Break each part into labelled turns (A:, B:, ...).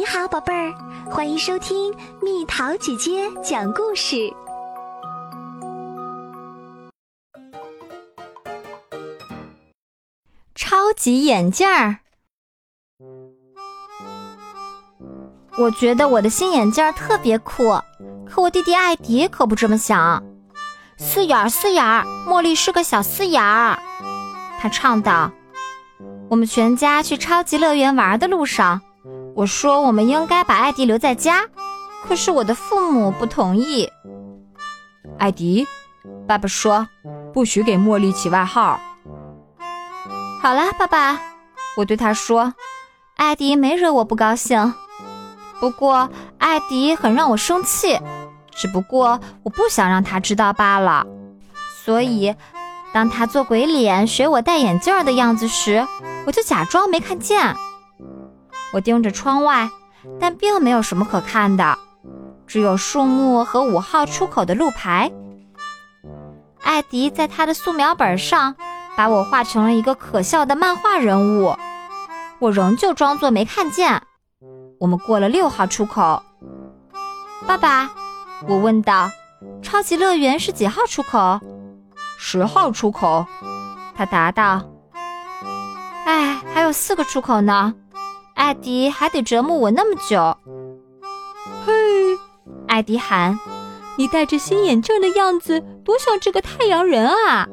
A: 你好，宝贝儿，欢迎收听蜜桃姐姐讲故事。
B: 超级眼镜儿，我觉得我的新眼镜儿特别酷，可我弟弟艾迪可不这么想。四眼儿，四眼儿，茉莉是个小四眼儿，他唱道。我们全家去超级乐园玩的路上。我说我们应该把艾迪留在家，可是我的父母不同意。
C: 艾迪，爸爸说不许给茉莉起外号。
B: 好了，爸爸，我对他说，艾迪没惹我不高兴，不过艾迪很让我生气，只不过我不想让他知道罢了。所以，当他做鬼脸学我戴眼镜的样子时，我就假装没看见。我盯着窗外，但并没有什么可看的，只有树木和五号出口的路牌。艾迪在他的素描本上把我画成了一个可笑的漫画人物，我仍旧装作没看见。我们过了六号出口，爸爸，我问道：“超级乐园是几号出口？”“
C: 十号出口。”
B: 他答道。“哎，还有四个出口呢。”艾迪还得折磨我那么久。
C: 嘿，
B: 艾迪喊：“你戴着新眼镜的样子，多像这个太阳人啊！”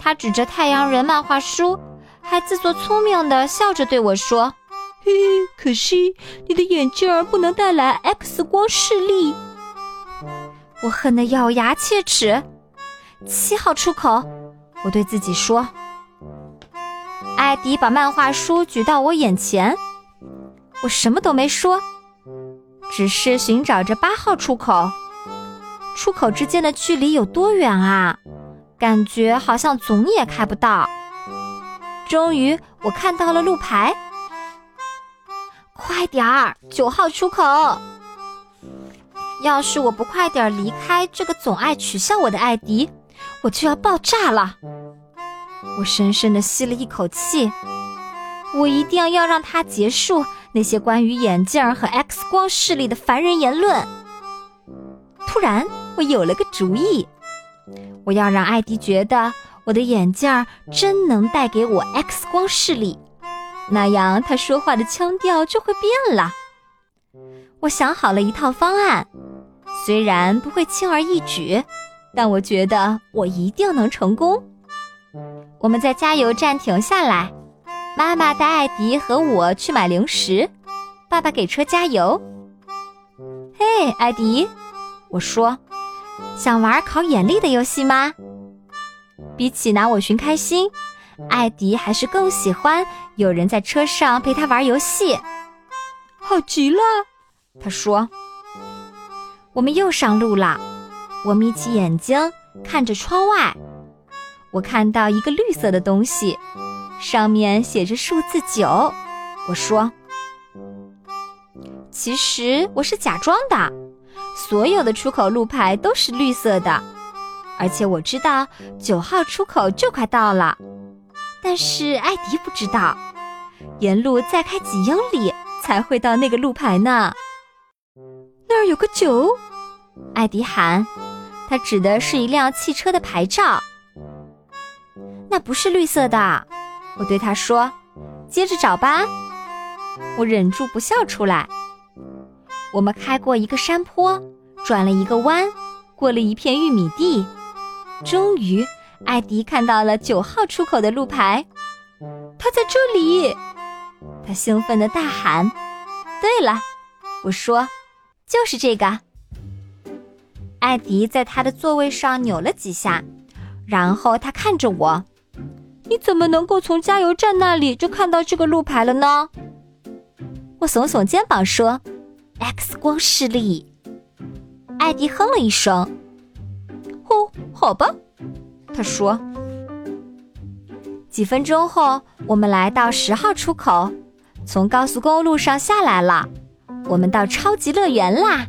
B: 他指着太阳人漫画书，还自作聪明地笑着对我说：“
C: 嘿，可惜你的眼镜不能带来 X 光视力。”
B: 我恨得咬牙切齿。七号出口，我对自己说。艾迪把漫画书举到我眼前，我什么都没说，只是寻找着八号出口。出口之间的距离有多远啊？感觉好像总也开不到。终于，我看到了路牌。快点儿，九号出口！要是我不快点离开这个总爱取笑我的艾迪，我就要爆炸了。我深深地吸了一口气，我一定要让他结束那些关于眼镜和 X 光视力的烦人言论。突然，我有了个主意，我要让艾迪觉得我的眼镜真能带给我 X 光视力，那样他说话的腔调就会变了。我想好了一套方案，虽然不会轻而易举，但我觉得我一定能成功。我们在加油站停下来，妈妈带艾迪和我去买零食，爸爸给车加油。嘿，艾迪，我说，想玩考眼力的游戏吗？比起拿我寻开心，艾迪还是更喜欢有人在车上陪他玩游戏。
C: 好极了，
B: 他说。我们又上路了，我眯起眼睛看着窗外。我看到一个绿色的东西，上面写着数字九。我说：“其实我是假装的，所有的出口路牌都是绿色的，而且我知道九号出口就快到了。但是艾迪不知道，沿路再开几英里才会到那个路牌呢。
C: 那儿有个九，
B: 艾迪喊，他指的是一辆汽车的牌照。”那不是绿色的，我对他说：“接着找吧。”我忍住不笑出来。我们开过一个山坡，转了一个弯，过了一片玉米地，终于，艾迪看到了九号出口的路牌。
C: 他在这里！
B: 他兴奋地大喊：“对了！”我说：“就是这个。”艾迪在他的座位上扭了几下，然后他看着我。
C: 你怎么能够从加油站那里就看到这个路牌了呢？
B: 我耸耸肩膀说：“X 光视力。”艾迪哼了一声。
C: “哦，好吧。”
B: 他说。几分钟后，我们来到十号出口，从高速公路上下来了。我们到超级乐园啦！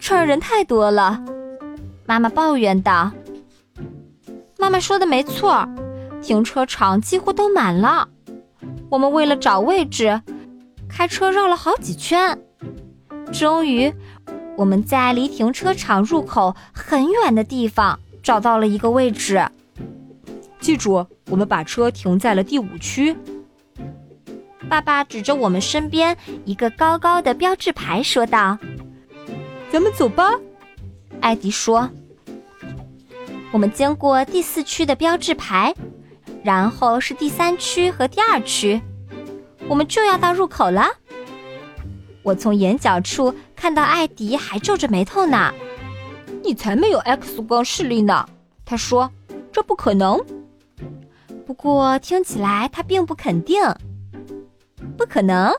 B: 这儿人太多了，妈妈抱怨道。妈妈说的没错。停车场几乎都满了，我们为了找位置，开车绕了好几圈，终于，我们在离停车场入口很远的地方找到了一个位置。
C: 记住，我们把车停在了第五区。
B: 爸爸指着我们身边一个高高的标志牌说道：“
C: 咱们走吧。”
B: 艾迪说。我们经过第四区的标志牌，然后是第三区和第二区，我们就要到入口了。我从眼角处看到艾迪还皱着眉头呢。
C: 你才没有 X 光视力呢，他说：“这不可能。”
B: 不过听起来他并不肯定。不可能？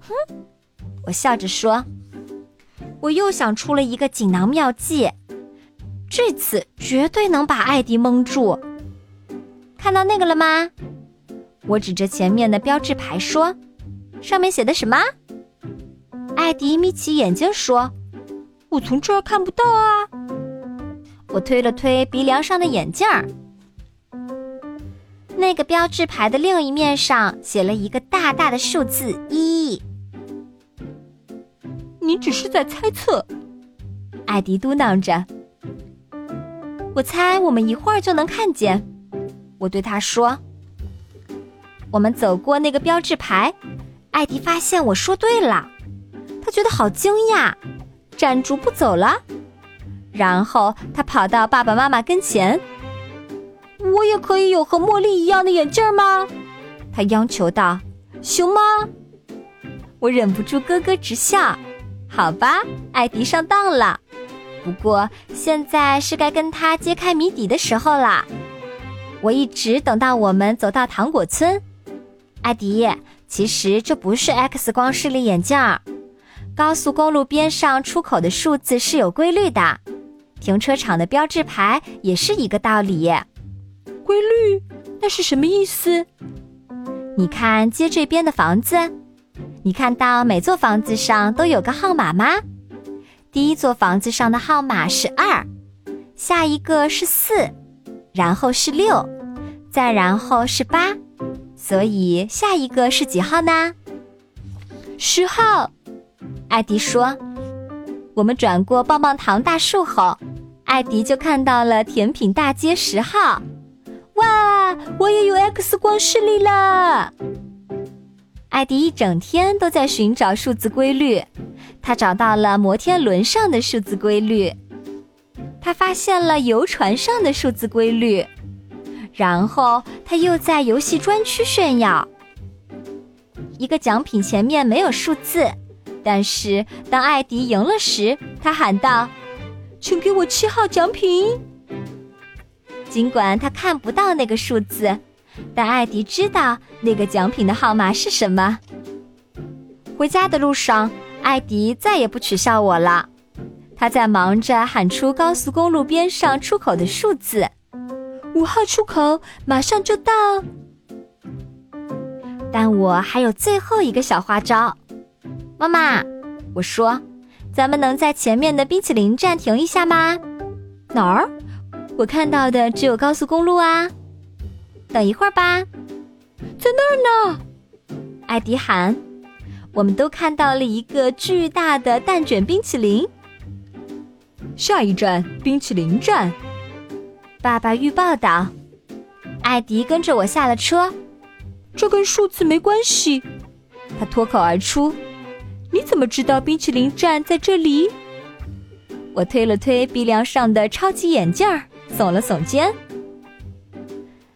B: 哼！我笑着说。我又想出了一个锦囊妙计。这次绝对能把艾迪蒙住。看到那个了吗？我指着前面的标志牌说：“上面写的什么？”艾迪眯起眼睛说：“
C: 我从这儿看不到啊。”
B: 我推了推鼻梁上的眼镜儿。那个标志牌的另一面上写了一个大大的数字一。
C: 你只是在猜测，
B: 艾迪嘟囔着。我猜我们一会儿就能看见，我对他说。我们走过那个标志牌，艾迪发现我说对了，他觉得好惊讶，站住不走了。然后他跑到爸爸妈妈跟前。
C: 我也可以有和茉莉一样的眼镜吗？
B: 他央求道。
C: 行吗？
B: 我忍不住咯咯直笑。好吧，艾迪上当了。不过现在是该跟他揭开谜底的时候啦！我一直等到我们走到糖果村。艾迪，其实这不是 X 光视力眼镜儿。高速公路边上出口的数字是有规律的，停车场的标志牌也是一个道理。
C: 规律？那是什么意思？
B: 你看街这边的房子，你看到每座房子上都有个号码吗？第一座房子上的号码是二，下一个是四，然后是六，再然后是八，所以下一个是几号呢？
C: 十号。
B: 艾迪说：“我们转过棒棒糖大树后，艾迪就看到了甜品大街十号。
C: 哇，我也有 X 光视力了！”
B: 艾迪一整天都在寻找数字规律。他找到了摩天轮上的数字规律，他发现了游船上的数字规律，然后他又在游戏专区炫耀。一个奖品前面没有数字，但是当艾迪赢了时，他喊道：“
C: 请给我七号奖品。”
B: 尽管他看不到那个数字，但艾迪知道那个奖品的号码是什么。回家的路上。艾迪再也不取笑我了，他在忙着喊出高速公路边上出口的数字，
C: 五号出口马上就到。
B: 但我还有最后一个小花招，妈妈，我说，咱们能在前面的冰淇淋站停一下吗？
C: 哪儿？
B: 我看到的只有高速公路啊。等一会儿吧，
C: 在那儿呢。
B: 艾迪喊。我们都看到了一个巨大的蛋卷冰淇淋。
C: 下一站，冰淇淋站。
B: 爸爸预报道。艾迪跟着我下了车。
C: 这跟数字没关系。
B: 他脱口而出。
C: 你怎么知道冰淇淋站在这里？
B: 我推了推鼻梁上的超级眼镜儿，耸了耸肩。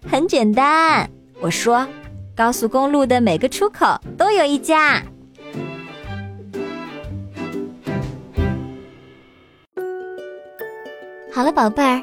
B: 很简单，我说，高速公路的每个出口都有一家。好了，宝贝儿，